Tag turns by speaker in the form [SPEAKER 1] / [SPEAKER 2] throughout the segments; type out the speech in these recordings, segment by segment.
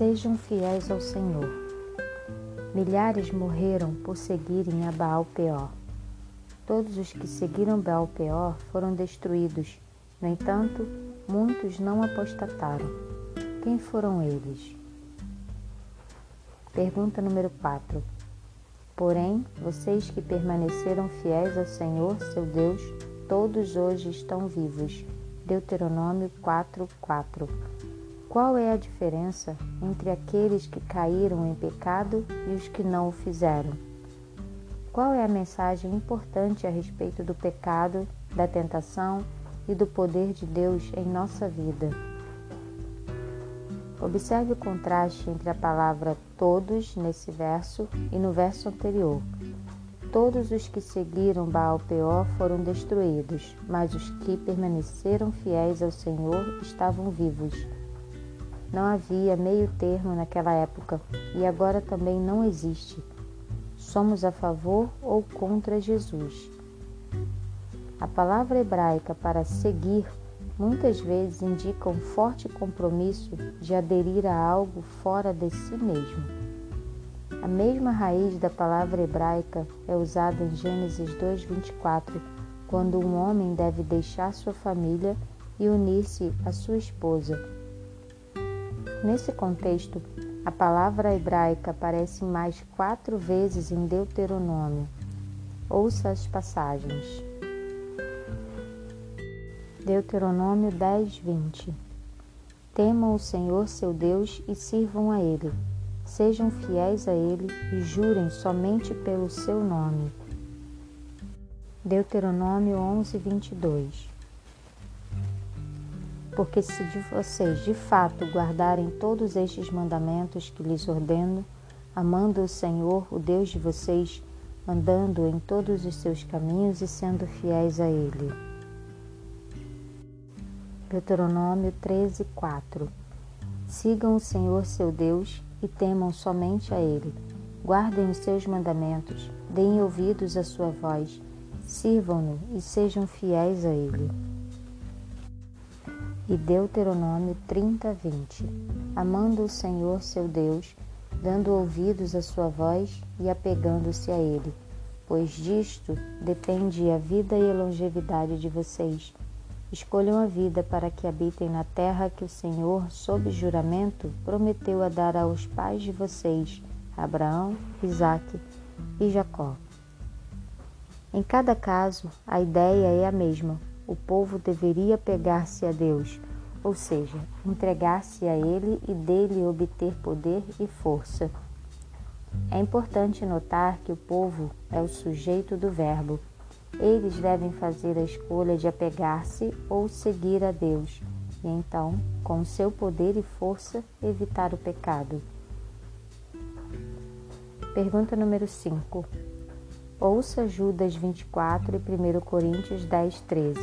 [SPEAKER 1] Sejam fiéis ao Senhor. Milhares morreram por seguirem a Baal Peor. Todos os que seguiram Baal Peor foram destruídos. No entanto, muitos não apostataram. Quem foram eles? Pergunta número 4. Porém, vocês que permaneceram fiéis ao Senhor, seu Deus, todos hoje estão vivos. Deuteronômio 4, 4. Qual é a diferença entre aqueles que caíram em pecado e os que não o fizeram? Qual é a mensagem importante a respeito do pecado, da tentação e do poder de Deus em nossa vida? Observe o contraste entre a palavra todos nesse verso e no verso anterior. Todos os que seguiram Baal Peor foram destruídos, mas os que permaneceram fiéis ao Senhor estavam vivos. Não havia meio termo naquela época e agora também não existe. Somos a favor ou contra Jesus. A palavra hebraica para seguir muitas vezes indica um forte compromisso de aderir a algo fora de si mesmo. A mesma raiz da palavra hebraica é usada em Gênesis 2:24, quando um homem deve deixar sua família e unir-se à sua esposa. Nesse contexto, a palavra hebraica aparece mais quatro vezes em Deuteronômio. Ouça as passagens. Deuteronômio 10, 20 Temam o Senhor seu Deus e sirvam a Ele. Sejam fiéis a Ele e jurem somente pelo seu nome. Deuteronômio 11, 22 Porque se de vocês de fato guardarem todos estes mandamentos que lhes ordeno, amando o Senhor, o Deus de vocês, andando em todos os seus caminhos e sendo fiéis a Ele. Deuteronômio 13, 4 Sigam o Senhor seu Deus e temam somente a Ele. Guardem os seus mandamentos, deem ouvidos à sua voz, sirvam-no e sejam fiéis a Ele. E Deuteronômio 30, 20 Amando o Senhor seu Deus, dando ouvidos à sua voz e apegando-se a Ele, pois disto depende a vida e a longevidade de vocês Escolham a vida para que habitem na terra que o Senhor, sob juramento, prometeu a dar aos pais de vocês, Abraão, Isaque e Jacó. Em cada caso, a ideia é a mesma. O povo deveria pegar-se a Deus, ou seja, entregar-se a Ele e dele obter poder e força. É importante notar que o povo é o sujeito do verbo eles devem fazer a escolha de apegar-se ou seguir a Deus e então, com seu poder e força, evitar o pecado. Pergunta número 5. Ouça Judas 24 e 1 Coríntios 10, 13.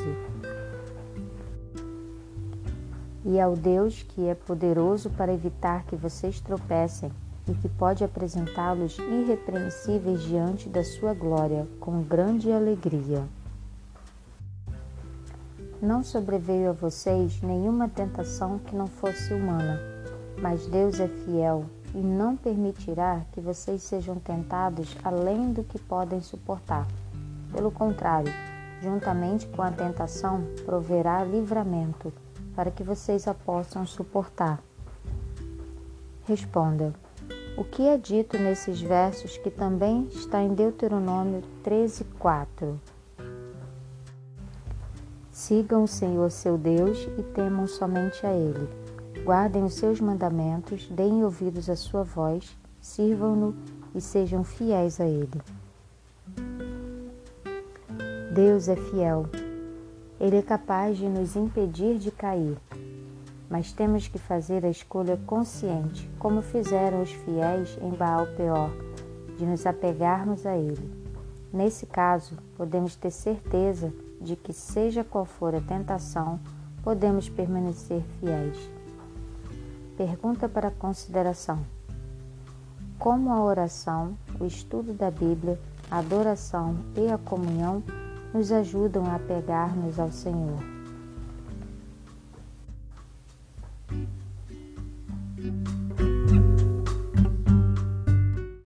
[SPEAKER 1] E ao Deus que é poderoso para evitar que vocês tropecem, e que pode apresentá-los irrepreensíveis diante da sua glória com grande alegria. Não sobreveio a vocês nenhuma tentação que não fosse humana, mas Deus é fiel e não permitirá que vocês sejam tentados além do que podem suportar. Pelo contrário, juntamente com a tentação, proverá livramento para que vocês a possam suportar. Responda: o que é dito nesses versos que também está em Deuteronômio 13, 4. Sigam o Senhor seu Deus e temam somente a Ele. Guardem os seus mandamentos, deem ouvidos à sua voz, sirvam-no e sejam fiéis a Ele. Deus é fiel. Ele é capaz de nos impedir de cair mas temos que fazer a escolha consciente, como fizeram os fiéis em Baal Peor, de nos apegarmos a ele. Nesse caso, podemos ter certeza de que, seja qual for a tentação, podemos permanecer fiéis. Pergunta para consideração: Como a oração, o estudo da Bíblia, a adoração e a comunhão nos ajudam a apegar-nos ao Senhor?